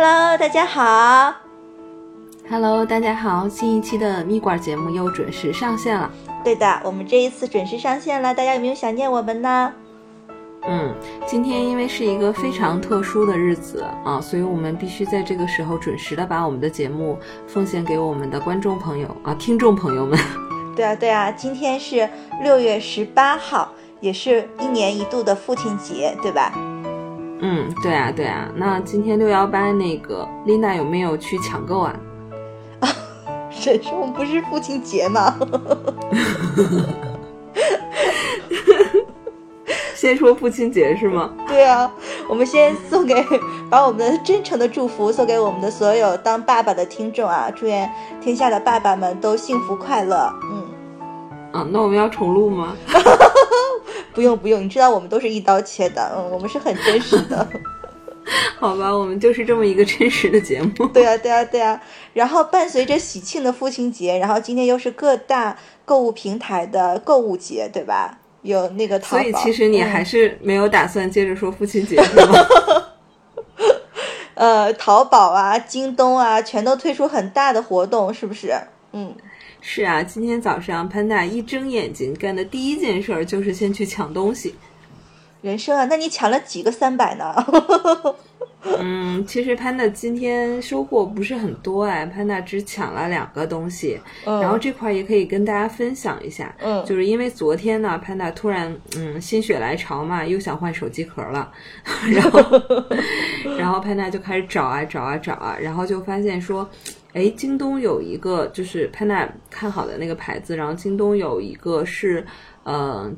Hello，大家好。Hello，大家好，新一期的蜜罐节目又准时上线了。对的，我们这一次准时上线了，大家有没有想念我们呢？嗯，今天因为是一个非常特殊的日子啊，所以我们必须在这个时候准时的把我们的节目奉献给我们的观众朋友啊、听众朋友们。对啊，对啊，今天是六月十八号，也是一年一度的父亲节，对吧？嗯，对啊，对啊。那今天六幺八那个琳娜有没有去抢购啊？沈兄不是父亲节吗？先说父亲节是吗？对啊，我们先送给，把我们的真诚的祝福送给我们的所有当爸爸的听众啊！祝愿天下的爸爸们都幸福快乐。嗯，啊，那我们要重录吗？不用不用，你知道我们都是一刀切的，嗯，我们是很真实的。好吧，我们就是这么一个真实的节目。对啊，对啊，对啊。然后伴随着喜庆的父亲节，然后今天又是各大购物平台的购物节，对吧？有那个淘宝。所以其实你嗯还是没有打算接着说父亲节是吗？呃，淘宝啊、京东啊，全都推出很大的活动，是不是？嗯，是啊，今天早上潘娜一睁眼睛干的第一件事儿就是先去抢东西。人生啊，那你抢了几个三百呢？嗯，其实潘娜今天收获不是很多哎，潘娜只抢了两个东西，嗯然后这块儿也可以跟大家分享一下。嗯就是因为昨天呢，潘娜突然嗯心血来潮嘛，又想换手机壳了，然后 然后潘娜就开始找啊找啊找啊，然后就发现说，哎，京东有一个就是 Panda 看好的那个牌子，然后京东有一个是呃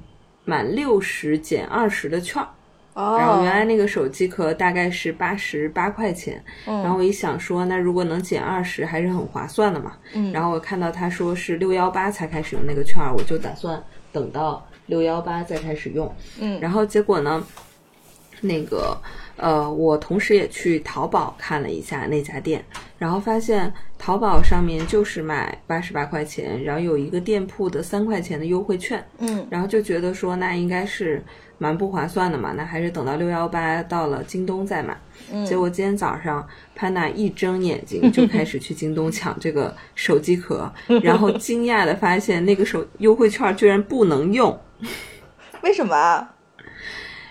满六十减二十的券儿。哦，然后原来那个手机壳大概是八十八块钱，嗯然后我一想说，那如果能减二十，还是很划算的嘛。嗯然后我看到他说是六幺八才开始用那个券儿，我就打算等到六幺八再开始用。嗯然后结果呢，那个呃，我同时也去淘宝看了一下那家店，然后发现淘宝上面就是卖八十八块钱，然后有一个店铺的三块钱的优惠券。嗯然后就觉得说那应该是蛮不划算的嘛，那还是等到六幺八到了京东再买。嗯，结果今天早上潘娜一睁眼睛就开始去京东 抢这个手机壳，然后惊讶的发现那个手优惠券居然不能用。为什么啊？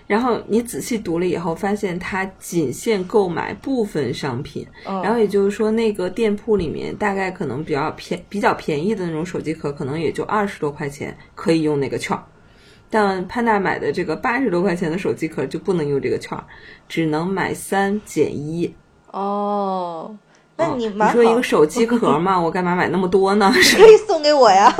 然后你仔细读了以后，发现它仅限购买部分商品，嗯然后也就是说，那个店铺里面大概可能比较便比较便宜的那种手机壳，可能也就二十多块钱可以用那个券儿。但潘大买的这个八十多块钱的手机壳就不能用这个券儿，只能买三减一。哦，那你哦，你说一个 手机壳嘛，我干嘛买那么多呢？是可以送给我呀。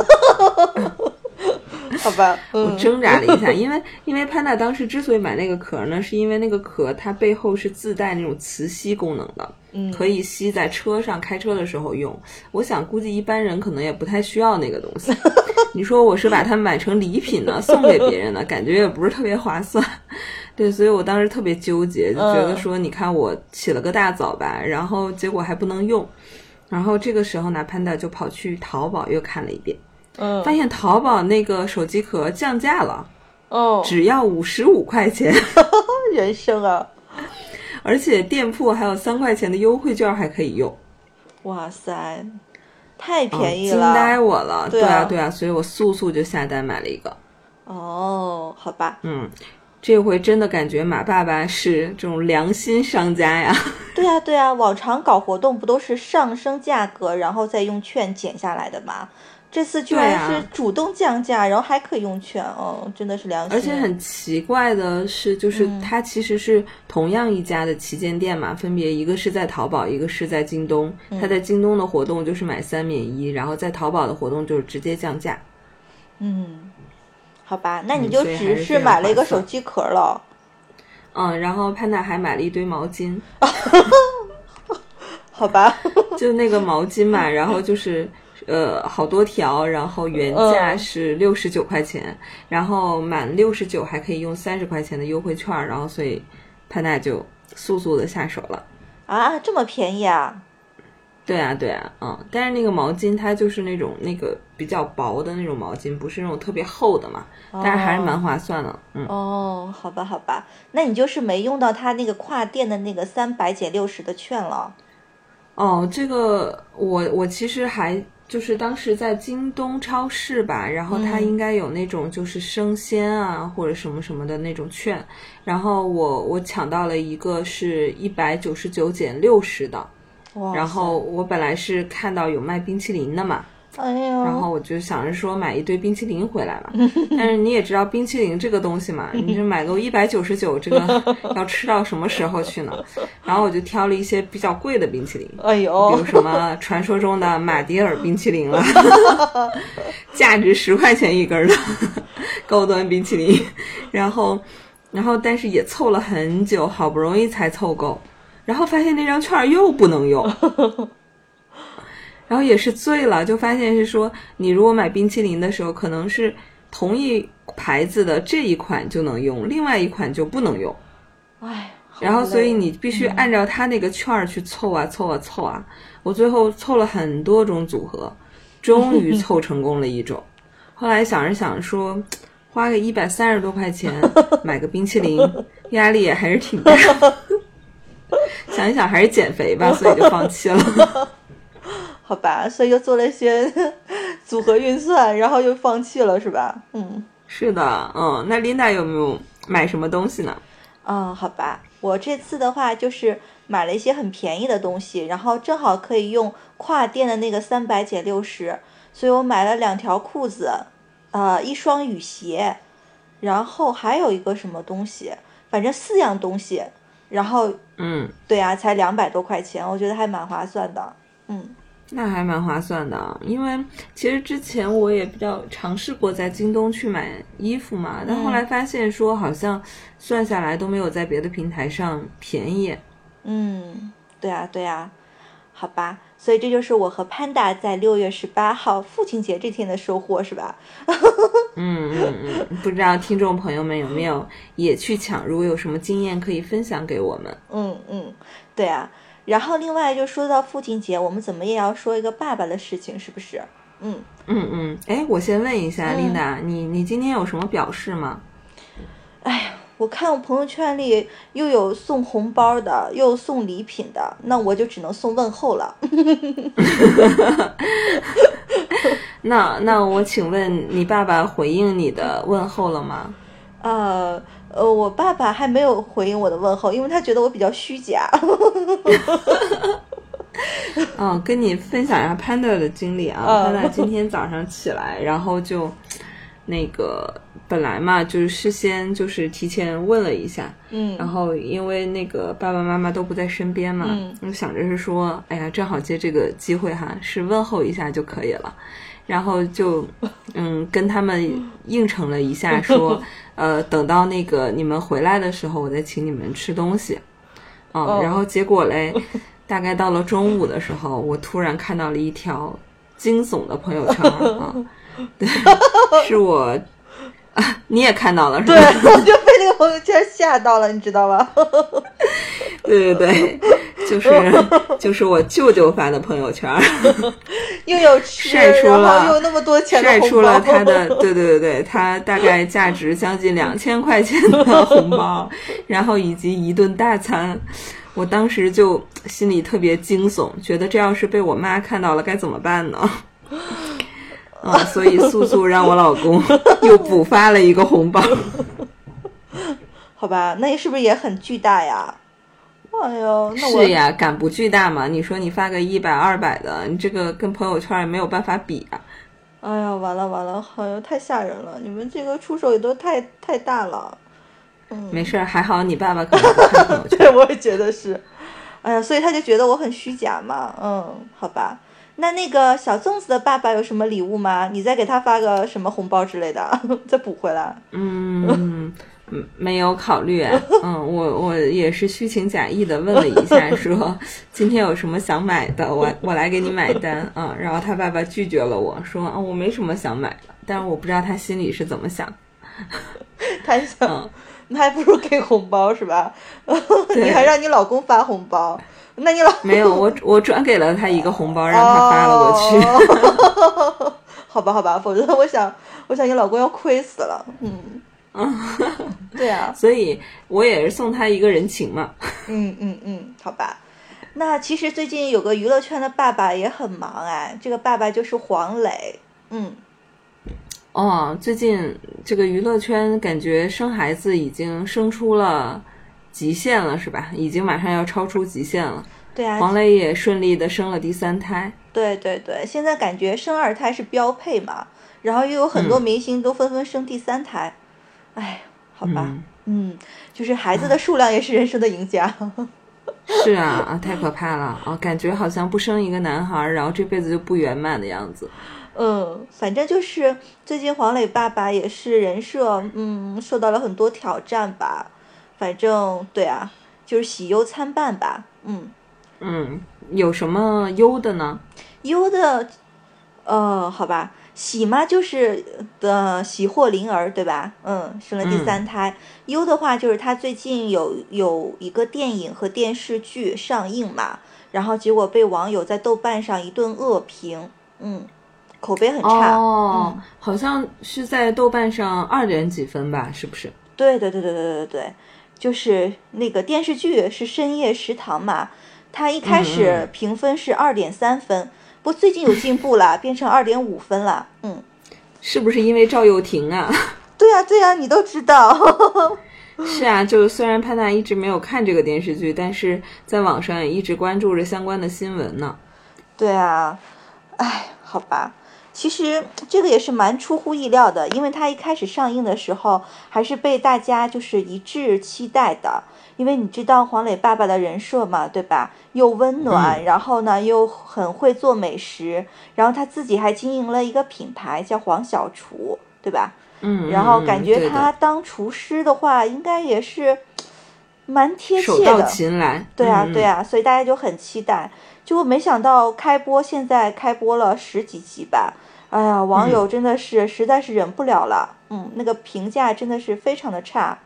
好吧，我嗯，挣扎了一下，因为因为潘达当时之所以买那个壳呢，是因为那个壳它背后是自带那种磁吸功能的，嗯可以吸在车上开车的时候用。我想估计一般人可能也不太需要那个东西。你说我是把它买成礼品呢，送给别人呢，感觉也不是特别划算。对，所以我当时特别纠结，就觉得说，你看我起了个大早吧，然后结果还不能用。然后这个时候呢，潘达就跑去淘宝又看了一遍，嗯发现淘宝那个手机壳降价了。哦，只要五十五块钱，人生啊，而且店铺还有三块钱的优惠券还可以用，哇塞，太嗯便宜了惊呆。我了。对啊啊，对啊，所以我速速就下单买了一个。哦，好吧，嗯，这回真的感觉马爸爸是这种良心商家呀。对 啊对啊，往常搞活动不都是上升价格，然后再用券减下来的吗？这次居然是主动降价，然后还可以用券，哦，真的是良心。而且很奇怪的是，就是嗯它其实是同样一家的旗舰店嘛，分别一个是在淘宝，一个是在京东。嗯它在京东的活动就是买三免一，然后在淘宝的活动就是直接降价。嗯，好吧，那你就只是买了一个手机壳了。嗯，然后潘娜还买了一堆毛巾。好吧，就那个毛巾嘛，然后就是呃好多条，然后原价嗯是六十九块钱，然后满六十九还可以用三十块钱的优惠券，然后所以潘大就速速的下手了。啊，这么便宜啊？对啊，对啊，嗯，但是那个毛巾它就是那种那个比较薄的那种毛巾，不是那种特别厚的嘛，但是还是蛮划算的，嗯。哦，好吧，好吧，那你就是没用到它那个跨店的那个三百减六十的券了。哦，这个我我其实还就是当时在京东超市吧，然后它应该有那种就是生鲜啊或者什么什么的那种券，然后我我抢到了一个是一百九十九减六十的，然后我本来是看到有卖冰淇淋的嘛，哎呦，然后我就想着说买一堆冰淇淋回来嘛，但是你也知道冰淇淋这个东西嘛，你这买个一百九十九，这个 要吃到什么时候去呢？然后我就挑了一些比较贵的冰淇淋，比哎呦如，什么传说中的马迭尔冰淇淋了，价值十块钱一根儿的高端冰淇淋，然后，然后但是也凑了很久，好不容易才凑够，然后发现那张券儿又不能用。然后也是醉了，就发现是说，你如果买冰淇淋的时候，可能是同一牌子的这一款就能用，另外一款就不能用。哎，然后所以你必须按照他那个券儿去凑啊凑啊凑啊。我最后凑了很多种组合，终于凑成功了一种。后来想着想着说，花个一百三十多块钱买个冰淇淋，压力也还是挺大。想一想还是减肥吧，所以就放弃了。好吧，所以又做了一些 组合运算，然后又放弃了，是吧？嗯，是的，嗯，那 Linda 有没有买什么东西呢？嗯、好吧，我这次的话就是买了一些很便宜的东西，然后正好可以用跨店的那个三百减六十，所以我买了两条裤子，呃，一双雨鞋，然后还有一个什么东西，反正四样东西，然后嗯，对啊，才两百多块钱，我觉得还蛮划算的。嗯，那还蛮划算的啊，因为其实之前我也比较尝试过在京东去买衣服嘛，但后来发现说好像算下来都没有在别的平台上便宜。嗯，对啊，对啊，好吧，所以这就是我和潘达在六月十八号父亲节这天的收获，是吧？嗯嗯嗯，不知道听众朋友们有没有也去抢？如果有什么经验可以分享给我们。嗯嗯，对啊。然后另外就说到父亲节，我们怎么也要说一个爸爸的事情，是不是？嗯，嗯嗯，哎，我先问一下、嗯 Linda，你你今天有什么表示吗？哎呀，我看我朋友圈里又有送红包的，又有送礼品的，那我就只能送问候了。那那我请问你爸爸回应你的问候了吗？呃呃，我爸爸还没有回应我的问候，因为他觉得我比较虚假。嗯，跟你分享一下 Panda 的经历啊。嗯 Panda 今天早上起来，然后就那个本来嘛，就是事先就是提前问了一下，嗯然后因为那个爸爸妈妈都不在身边嘛，嗯我想着是说，哎呀，正好借这个机会哈，是问候一下就可以了。然后就嗯跟他们应承了一下说，呃，等到那个你们回来的时候，我再请你们吃东西。嗯，哦然后结果嘞，大概到了中午的时候，我突然看到了一条惊悚的朋友圈啊，对，是我啊，你也看到了是吧？对，我就被那个朋友圈吓到了，你知道吗？对对对，就是 就是我舅舅发的朋友圈，又有吃，晒出了又有那么多钱晒出了他的，对对对对，他大概价值将近两千块钱的红包，然后以及一顿大餐。我当时就心里特别惊悚，觉得这要是被我妈看到了该怎么办呢？啊，所以速速让我老公又补发了一个红包。好吧，那是不是也很巨大呀？哎呦，那我是呀，敢不巨大吗？你说你发个一百、二百的，你这个跟朋友圈也没有办法比啊。哎呀，完了完了，好像，太吓人了！你们这个出手也都太太大了。嗯，没事儿，还好你爸爸可能不看朋友圈。对，我也觉得是。哎呀，所以他就觉得我很虚假嘛。嗯，好吧。那那个小粽子的爸爸有什么礼物吗？你再给他发个什么红包之类的，再补回来。嗯，嗯没有考虑。嗯，我我也是虚情假意的问了一下，说今天有什么想买的，我 我来给你买单。嗯，然后他爸爸拒绝了我说，啊，我没什么想买的，但是我不知道他心里是怎么想。他想，嗯那还不如给红包是吧？你还让你老公发红包，那你老没有我我转给了他一个红包，让他发了过去。好吧，好吧，否则我想，我想你老公要亏死了。嗯，对啊，所以我也是送他一个人情嘛。嗯嗯嗯，好吧。那其实最近有个娱乐圈的爸爸也很忙哎，这个爸爸就是黄磊。嗯。哦，最近这个娱乐圈感觉生孩子已经生出了极限了，是吧？已经马上要超出极限了。对啊，黄磊也顺利的生了第三胎。对对对，现在感觉生二胎是标配嘛，然后又有很多明星都纷纷生第三胎。哎，好吧，嗯，就是孩子的数量也是人生的赢家。是啊啊，太可怕了啊！感觉好像不生一个男孩，然后这辈子就不圆满的样子。嗯，反正就是最近黄磊爸爸也是人设，嗯，受到了很多挑战吧。反正对啊，就是喜忧参半吧。嗯嗯，有什么忧的呢？忧的，呃，好吧，喜嘛就是的喜获麟儿，对吧？嗯，生了第三胎。忧的话就是他最近有有一个电影和电视剧上映嘛，然后结果被网友在豆瓣上一顿恶评。嗯。口碑很差哦，好像是在豆瓣上二点几分吧？是不是？对对对对对对对，就是那个电视剧是《深夜食堂》嘛，它一开始评分是二点三分，不最近有进步了，变成二点五分了。嗯，是不是因为赵又廷啊？对啊对啊，你都知道。是啊，就虽然潘娜一直没有看这个电视剧，但是在网上也一直关注着相关的新闻呢。对啊，哎，好吧。其实这个也是蛮出乎意料的，因为它一开始上映的时候还是被大家就是一致期待的。因为你知道黄磊爸爸的人设嘛，对吧？又温暖，然后呢又很会做美食，然后他自己还经营了一个品牌叫黄小厨，对吧？嗯，然后感觉他当厨师的话，应该也是蛮贴切的。手到擒来。对啊，对啊，所以大家就很期待。结果没想到开播，现在开播了十几集吧。哎呀，网友真的是实在是忍不了了，嗯，那个评价真的是非常的差，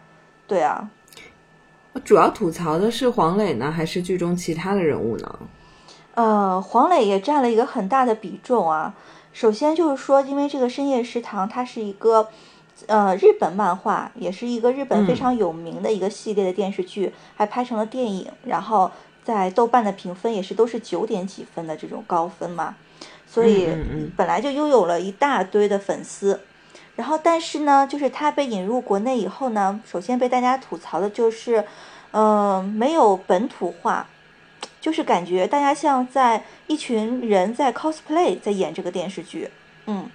对啊。主要吐槽的是黄磊呢，还是剧中其他的人物呢？呃，黄磊也占了一个很大的比重啊。首先就是说，因为这个《深夜食堂》它是一个呃日本漫画，也是一个日本非常有名的一个系列的电视剧，还拍成了电影，然后在豆瓣的评分也是都是九点几分的这种高分嘛。所以本来就拥有了一大堆的粉丝，然后但是呢，就是他被引入国内以后呢，首先被大家吐槽的就是，嗯，没有本土化，就是感觉大家像在一群人在 cosplay 在演这个电视剧，嗯，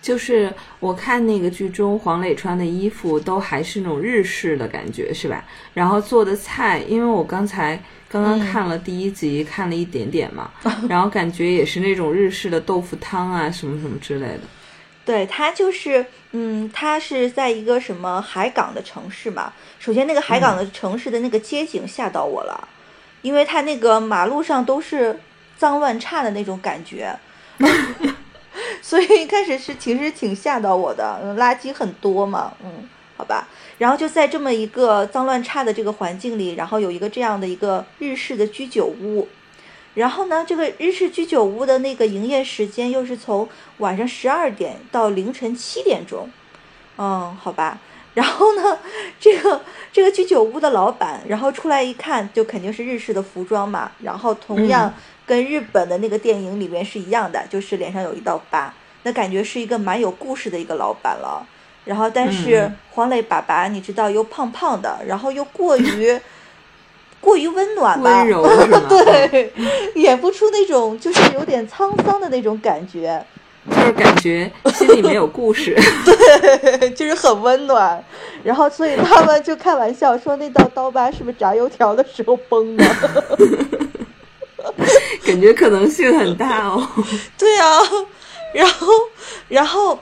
就是我看那个剧中黄磊穿的衣服都还是那种日式的感觉，是吧？然后做的菜，因为我刚才。刚刚看了第一集，看了一点点嘛，然后感觉也是那种日式的豆腐汤啊，什么什么之类的。对，它就是，嗯，它是在一个什么海港的城市嘛。首先，那个海港的城市的那个街景吓到我了，因为它那个马路上都是脏乱差的那种感觉，所以一开始是其实挺吓到我的，垃圾很多嘛，嗯。好吧，然后就在这么一个脏乱差的这个环境里，然后有一个这样的一个日式的居酒屋，然后呢，这个日式居酒屋的那个营业时间又是从晚上十二点到凌晨七点钟，嗯，好吧，然后呢，这个这个居酒屋的老板，然后出来一看，就肯定是日式的服装嘛，然后同样跟日本的那个电影里面是一样的，就是脸上有一道疤，那感觉是一个蛮有故事的一个老板了。然后，但是黄磊爸爸，你知道又胖胖的，然后又过于 过于温暖吧？温柔 对，演不出那种就是有点沧桑的那种感觉，就是感觉心里没有故事。对，就是很温暖。然后，所以他们就开玩笑说，那道刀疤是不是炸油条的时候崩的？感觉可能性很大哦。对啊，然后，然后。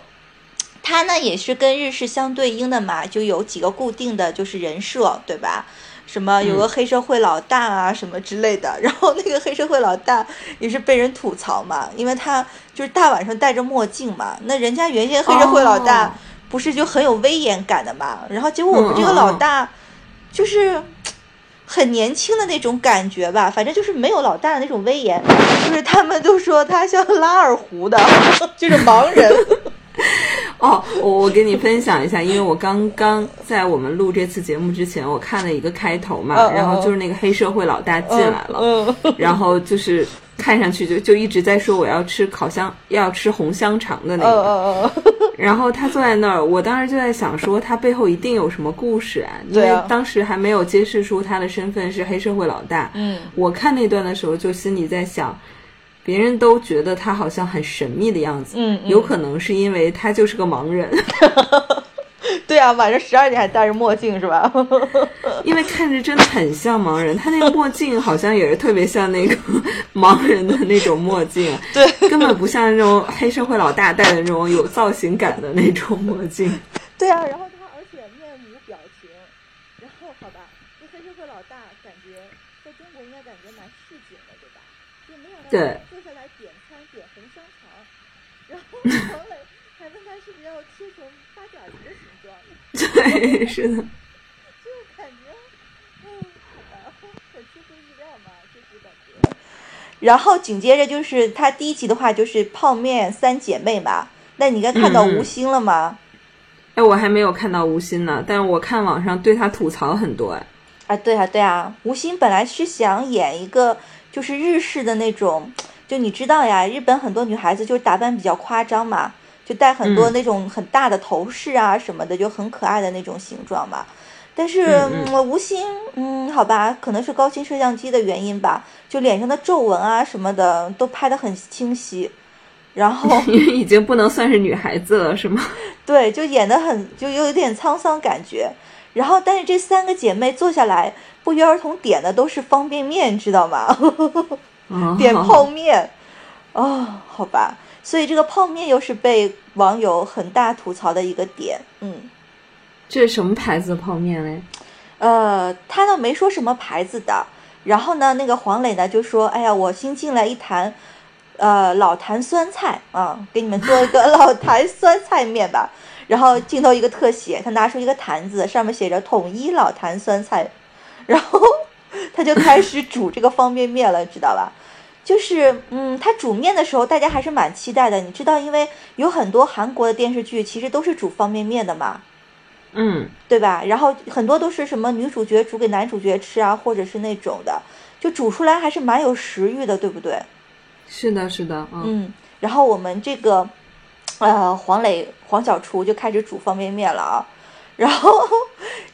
他呢也是跟日式相对应的嘛，就有几个固定的就是人设，对吧？什么有个黑社会老大啊，什么之类的。然后那个黑社会老大也是被人吐槽嘛，因为他就是大晚上戴着墨镜嘛。那人家原先黑社会老大不是就很有威严感的嘛？然后结果我们这个老大就是很年轻的那种感觉吧，反正就是没有老大的那种威严，就是他们都说他像拉二胡的，就是盲人。哦，我我给你分享一下，因为我刚刚在我们录这次节目之前，我看了一个开头嘛，然后就是那个黑社会老大进来了，然后就是看上去就就一直在说我要吃烤香，要吃红香肠的那个，然后他坐在那儿，我当时就在想说他背后一定有什么故事啊，因为当时还没有揭示出他的身份是黑社会老大，嗯，我看那段的时候就心里在想。别人都觉得他好像很神秘的样子，嗯，有可能是因为他就是个盲人。对啊，晚上十二点还戴着墨镜是吧？因为看着真的很像盲人，他那个墨镜好像也是特别像那个 盲人的那种墨镜，对，根本不像那种黑社会老大戴的那种有造型感的那种墨镜。对啊，然后他而且面无表情，然后好吧，这黑社会老大感觉在中国应该感觉蛮市井的，对吧？就没想到对。黄磊还问他是不是要切成八爪鱼的形状？对，是的。就感觉，嗯，好吧，很出乎意料嘛，就是感觉。然后紧接着就是他第一集的话就是泡面三姐妹嘛，那你应该看到吴昕了吗？哎，我还没有看到吴昕呢，但是我看网上对他吐槽很多哎。啊，对啊，对啊，吴昕本来是想演一个就是日式的那种。就你知道呀，日本很多女孩子就打扮比较夸张嘛，就戴很多那种很大的头饰啊什么的，就很可爱的那种形状嘛。但是吴昕，嗯，好吧，可能是高清摄像机的原因吧，就脸上的皱纹啊什么的都拍得很清晰。然后 因为已经不能算是女孩子了，是吗？对，就演得很，就有点沧桑感觉。然后，但是这三个姐妹坐下来，不约而同点的都是方便面，知道吗？点泡面，哦，好吧，所以这个泡面又是被网友很大吐槽的一个点，嗯，这是什么牌子的泡面嘞？呃，他倒没说什么牌子的，然后呢，那个黄磊呢就说：“哎呀，我新进来一坛，呃，老坛酸菜啊，给你们做一个 老坛酸菜面吧。”然后镜头一个特写，他拿出一个坛子，上面写着“统一老坛酸菜”，然后。他就开始煮这个方便面了，知道吧？就是，嗯，他煮面的时候，大家还是蛮期待的。你知道，因为有很多韩国的电视剧其实都是煮方便面的嘛，嗯，对吧？然后很多都是什么女主角煮给男主角吃啊，或者是那种的，就煮出来还是蛮有食欲的，对不对？是的，是的，嗯。然后我们这个，呃，黄磊、黄小厨就开始煮方便面了啊。然后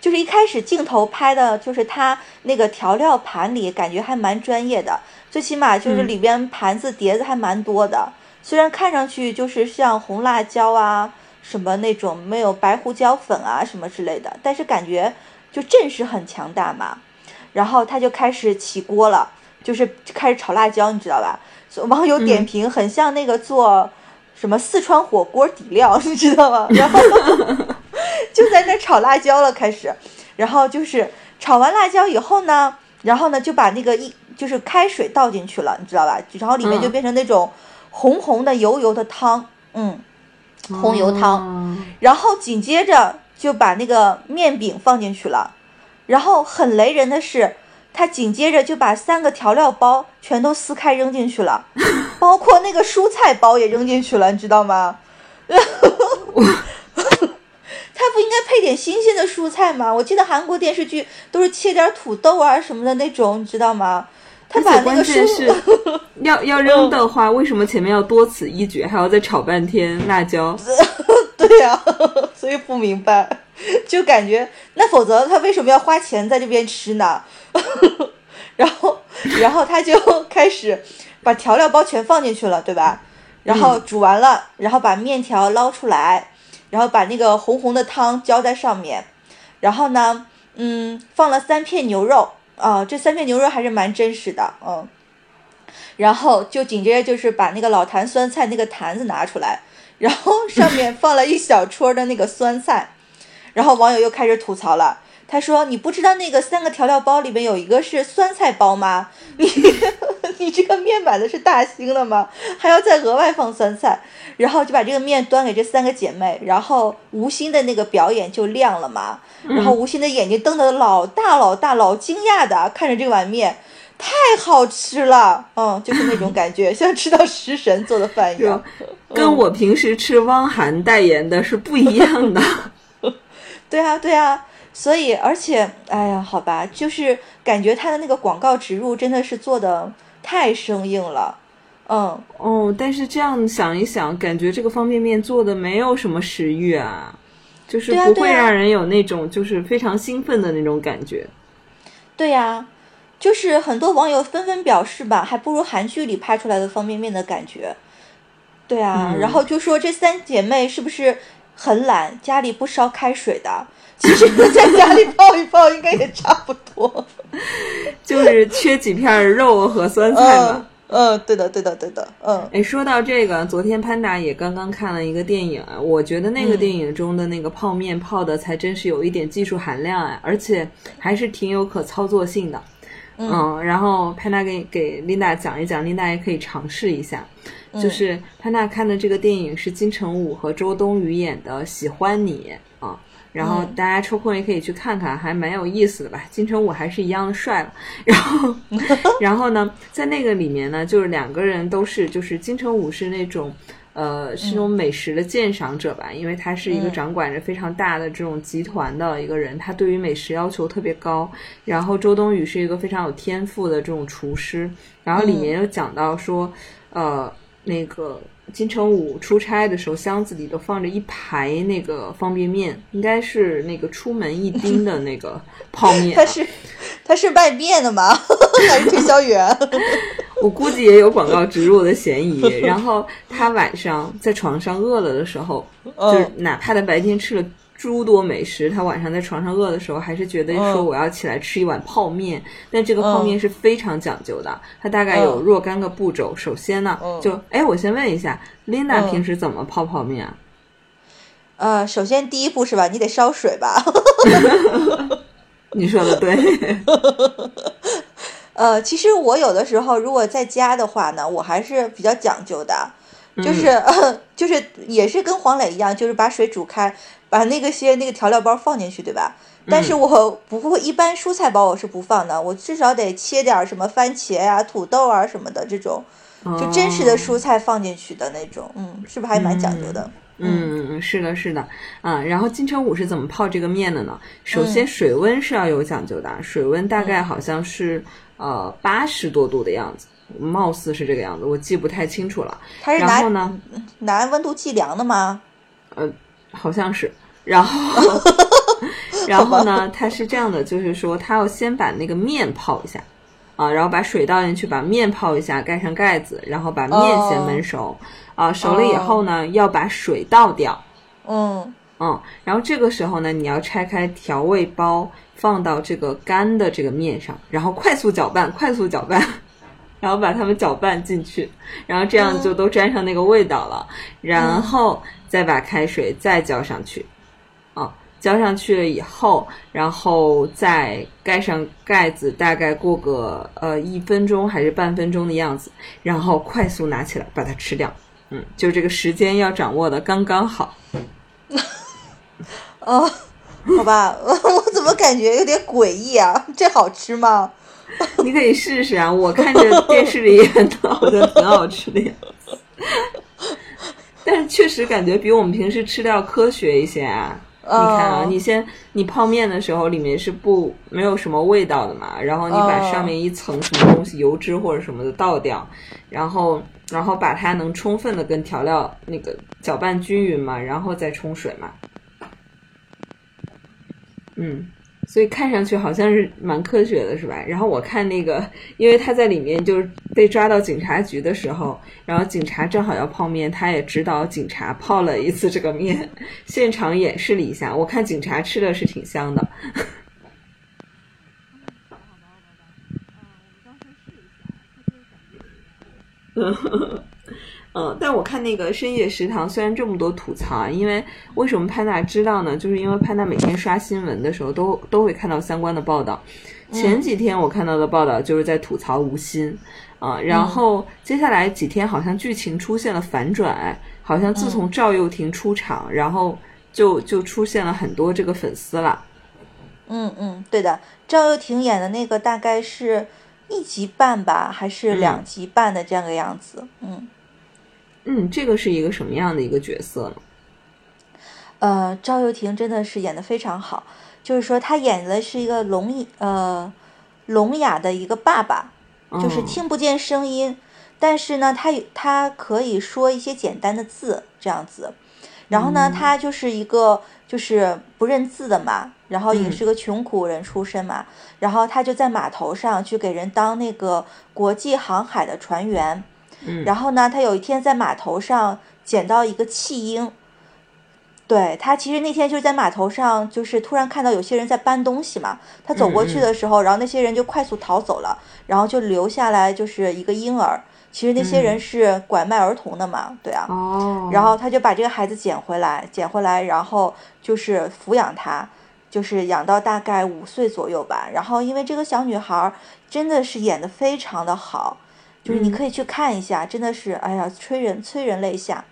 就是一开始镜头拍的，就是他那个调料盘里，感觉还蛮专业的，最起码就是里边盘子碟子还蛮多的。虽然看上去就是像红辣椒啊什么那种，没有白胡椒粉啊什么之类的，但是感觉就阵势很强大嘛。然后他就开始起锅了，就是开始炒辣椒，你知道吧？网友点评很像那个做什么四川火锅底料，你知道吗？然后。就在那炒辣椒了，开始，然后就是炒完辣椒以后呢，然后呢就把那个一就是开水倒进去了，你知道吧？然后里面就变成那种红红的油油的汤，嗯，红油汤。然后紧接着就把那个面饼放进去了，然后很雷人的是，他紧接着就把三个调料包全都撕开扔进去了，包括那个蔬菜包也扔进去了，你知道吗？他不应该配点新鲜的蔬菜吗？我记得韩国电视剧都是切点土豆啊什么的那种，你知道吗？他把那个蔬 要要扔的话，为什么前面要多此一举，还要再炒半天辣椒？对呀，所以不明白，就感觉那否则他为什么要花钱在这边吃呢？然后，然后他就开始把调料包全放进去了，对吧？然后煮完了，然后把面条捞出来。然后把那个红红的汤浇在上面，然后呢，嗯，放了三片牛肉啊，这三片牛肉还是蛮真实的，嗯。然后就紧接着就是把那个老坛酸菜那个坛子拿出来，然后上面放了一小撮的那个酸菜，然后网友又开始吐槽了，他说：“你不知道那个三个调料包里面有一个是酸菜包吗？你 你这个面买的是大兴的吗？还要再额外放酸菜，然后就把这个面端给这三个姐妹，然后吴昕的那个表演就亮了嘛，然后吴昕的眼睛瞪得老大老大，老惊讶的看着这碗面，太好吃了，嗯，就是那种感觉，像吃到食神做的饭一样，跟我平时吃汪涵代言的是不一样的。对啊，对啊。所以，而且，哎呀，好吧，就是感觉他的那个广告植入真的是做的太生硬了，嗯，哦，但是这样想一想，感觉这个方便面做的没有什么食欲啊，就是不会让人有那种就是非常兴奋的那种感觉。对呀，就是很多网友纷纷表示吧，还不如韩剧里拍出来的方便面的感觉。对啊，然后就说这三姐妹是不是很懒，家里不烧开水的？其实在家里泡一泡应该也差不多，就是缺几片肉和酸菜嘛。嗯，对的，对的，对的。嗯，哎，说到这个，昨天潘达也刚刚看了一个电影啊，我觉得那个电影中的那个泡面泡的才真是有一点技术含量啊，而且还是挺有可操作性的。嗯，然后潘达给给琳达讲一讲，琳达也可以尝试一下。就是潘娜看的这个电影是金城武和周冬雨演的《喜欢你》啊。然后大家抽空也可以去看看，还蛮有意思的吧。金城武还是一样的帅了。然后，然后呢，在那个里面呢，就是两个人都是，就是金城武是那种，呃，是那种美食的鉴赏者吧，因为他是一个掌管着非常大的这种集团的一个人，他对于美食要求特别高。然后周冬雨是一个非常有天赋的这种厨师。然后里面又讲到说，呃，那个。金城武出差的时候，箱子里都放着一排那个方便面，应该是那个出门一 丁的那个泡面。他是他是卖面的吗？还是推销员？我估计也有广告植入的嫌疑。然后他晚上在床上饿了的时候，就是哪怕他白天吃了。诸多美食，他晚上在床上饿的时候，还是觉得说我要起来吃一碗泡面。但这个泡面是非常讲究的，它大概有若干个步骤。首先呢，就哎，我先问一下，Linda 平时怎么泡泡面啊？呃，首先第一步是吧，你得烧水吧。你说的对。呃，其实我有的时候如果在家的话呢，我还是比较讲究的，就是 就是也是跟黄磊一样，就是把水煮开。把那个些那个调料包放进去，对吧？但是我不会，一般蔬菜包我是不放的，我至少得切点什么番茄呀、土豆啊什么的这种，就真实的蔬菜放进去的那种，嗯，是不是还蛮讲究的？嗯，是的，是的，啊，然后金城武是怎么泡这个面的呢？首先水温是要有讲究的，水温大概好像是呃八十多度的样子，貌似是这个样子，我记不太清楚了。他是拿拿温度计量的吗？呃，好像是。然后，然后呢？它是这样的，就是说，他要先把那个面泡一下，啊，然后把水倒进去，把面泡一下，盖上盖子，然后把面先焖熟，啊，熟了以后呢，要把水倒掉，嗯。嗯，然后这个时候呢，你要拆开调味包，放到这个干的这个面上，然后快速搅拌，快速搅拌，然后把它们搅拌进去，然后这样就都沾上那个味道了，然后再把开水再浇上去。啊，浇上去了以后，然后再盖上盖子，大概过个呃一分钟还是半分钟的样子，然后快速拿起来把它吃掉。嗯，就这个时间要掌握的刚刚好。哦，好吧，我怎么感觉有点诡异啊？这好吃吗？你可以试试啊！我看着电视里演的，好 像挺好吃的呀。但是确实感觉比我们平时吃的要科学一些啊。你看啊，你先你泡面的时候里面是不没有什么味道的嘛，然后你把上面一层什么东西油脂或者什么的倒掉，然后然后把它能充分的跟调料那个搅拌均匀嘛，然后再冲水嘛，嗯。所以看上去好像是蛮科学的，是吧？然后我看那个，因为它在里面就是被抓到警察局的时候，然后警察正好要泡面，他也指导警察泡了一次这个面，现场演示了一下。我看警察吃的是挺香的。嗯。嗯，但我看那个深夜食堂，虽然这么多吐槽啊，因为为什么潘娜知道呢？就是因为潘娜每天刷新闻的时候，都都会看到相关的报道。前几天我看到的报道就是在吐槽吴昕啊，然后接下来几天好像剧情出现了反转，好像自从赵又廷出场，然后就就出现了很多这个粉丝了。嗯嗯，对的，赵又廷演的那个大概是一集半吧，还是两集半的这样个样子。嗯嗯，这个是一个什么样的一个角色呢？呃，赵又廷真的是演的非常好，就是说他演的是一个聋呃聋哑的一个爸爸，就是听不见声音，但是呢，他他可以说一些简单的字这样子，然后呢，他就是一个就是不认字的嘛，然后也是个穷苦人出身嘛，然后他就在码头上去给人当那个国际航海的船员，然后呢，他有一天在码头上捡到一个弃婴。对他，其实那天就是在码头上，就是突然看到有些人在搬东西嘛。他走过去的时候，然后那些人就快速逃走了，然后就留下来就是一个婴儿。其实那些人是拐卖儿童的嘛，对啊。哦。然后他就把这个孩子捡回来，捡回来，然后就是抚养他，就是养到大概五岁左右吧。然后因为这个小女孩真的是演的非常的好，就是你可以去看一下，真的是哎呀，催人催人泪下。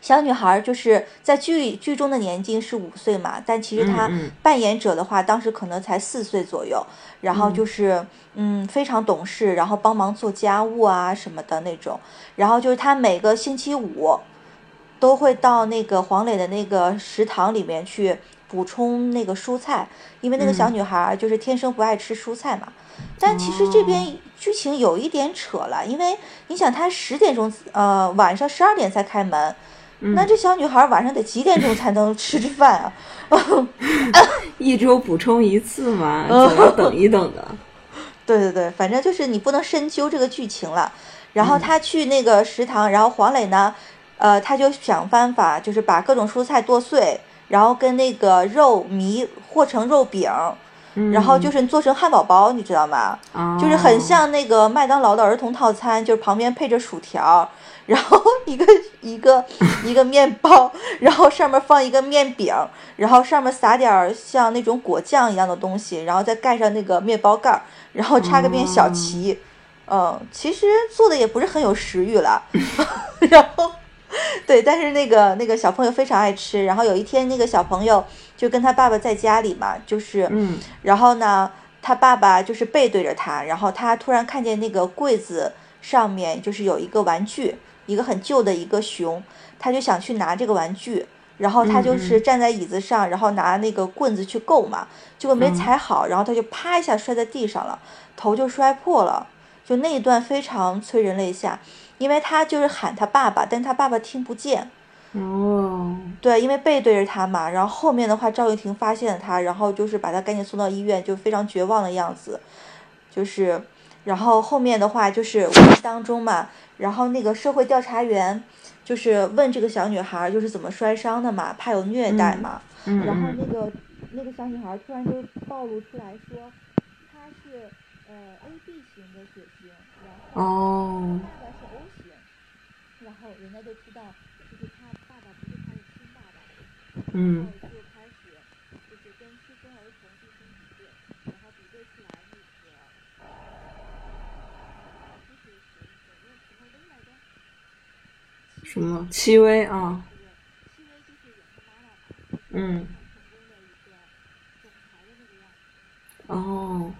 小女孩就是在剧剧中的年纪是五岁嘛，但其实她扮演者的话，当时可能才四岁左右。然后就是嗯，非常懂事，然后帮忙做家务啊什么的那种。然后就是她每个星期五都会到那个黄磊的那个食堂里面去补充那个蔬菜，因为那个小女孩就是天生不爱吃蔬菜嘛。但其实这边剧情有一点扯了，因为你想，她十点钟呃晚上十二点才开门。那这小女孩晚上得几点钟才能吃着饭啊？一周补充一次嘛，总要等一等的。对对对，反正就是你不能深究这个剧情了。然后他去那个食堂，然后黄磊呢，呃，他就想办法，就是把各种蔬菜剁碎，然后跟那个肉糜和成肉饼，然后就是做成汉堡包，你知道吗？就是很像那个麦当劳的儿童套餐，就是旁边配着薯条。然后一个一个 一个面包，然后上面放一个面饼，然后上面撒点像那种果酱一样的东西，然后再盖上那个面包盖儿，然后插个面小旗。嗯，其实做的也不是很有食欲了。然后，对，但是那个那个小朋友非常爱吃。然后有一天，那个小朋友就跟他爸爸在家里嘛，就是，嗯，然后呢，他爸爸就是背对着他，然后他突然看见那个柜子上面就是有一个玩具。一个很旧的一个熊，他就想去拿这个玩具，然后他就是站在椅子上，然后拿那个棍子去够嘛，结果没踩好，然后他就啪一下摔在地上了，头就摔破了。就那一段非常催人泪下，因为他就是喊他爸爸，但他爸爸听不见。哦，对，因为背对着他嘛。然后后面的话，赵又廷发现了他，然后就是把他赶紧送到医院，就非常绝望的样子。就是，然后后面的话就是无意当中嘛。然后那个社会调查员就是问这个小女孩就是怎么摔伤的嘛，怕有虐待嘛。嗯。然后那个那个小女孩突然就暴露出来说，她是呃 A B 型的血型，然后爸爸是 O 型，然后人家就知道就是她爸爸不是她的亲爸爸。嗯。什么？戚薇啊？嗯。哦。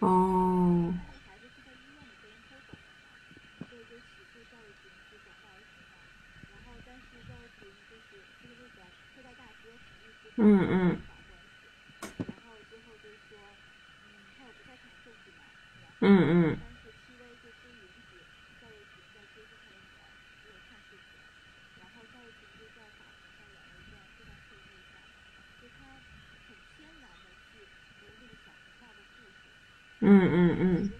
哦。嗯嗯。嗯嗯嗯。嗯嗯。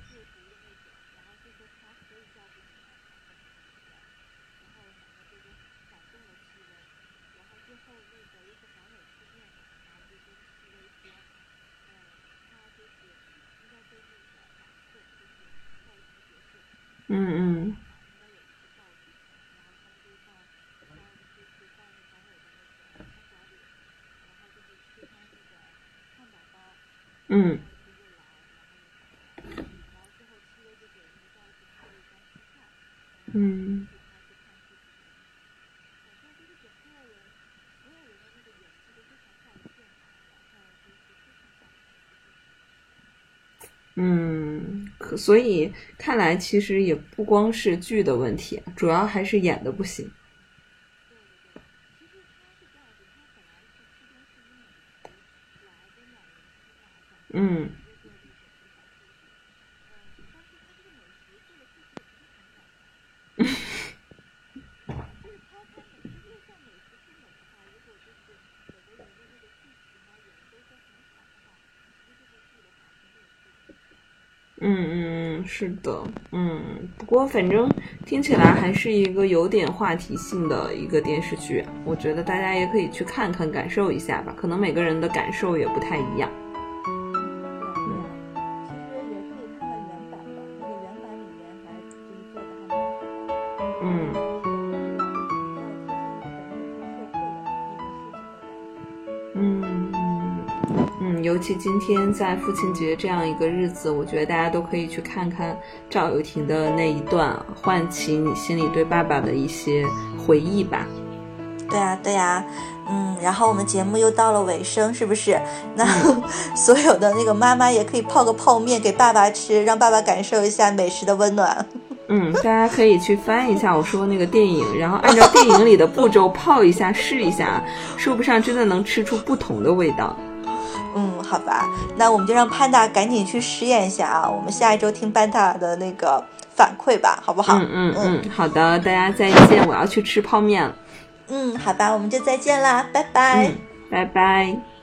嗯。嗯。嗯，所以看来其实也不光是剧的问题，主要还是演的不行。嗯。嗯嗯嗯，是的，嗯，不过反正听起来还是一个有点话题性的一个电视剧，我觉得大家也可以去看看，感受一下吧。可能每个人的感受也不太一样。其今天在父亲节这样一个日子，我觉得大家都可以去看看赵又廷的那一段，唤起你心里对爸爸的一些回忆吧。对啊，对啊，嗯，然后我们节目又到了尾声，是不是？那 所有的那个妈妈也可以泡个泡面给爸爸吃，让爸爸感受一下美食的温暖。嗯，大家可以去翻一下我说那个电影，然后按照电影里的步骤泡一下试一下，说不上真的能吃出不同的味道。嗯，好吧，那我们就让潘达赶紧去实验一下啊！我们下一周听潘达的那个反馈吧，好不好？嗯嗯嗯，好的，大家再见，我要去吃泡面了。嗯，好吧，我们就再见啦，拜拜，拜拜。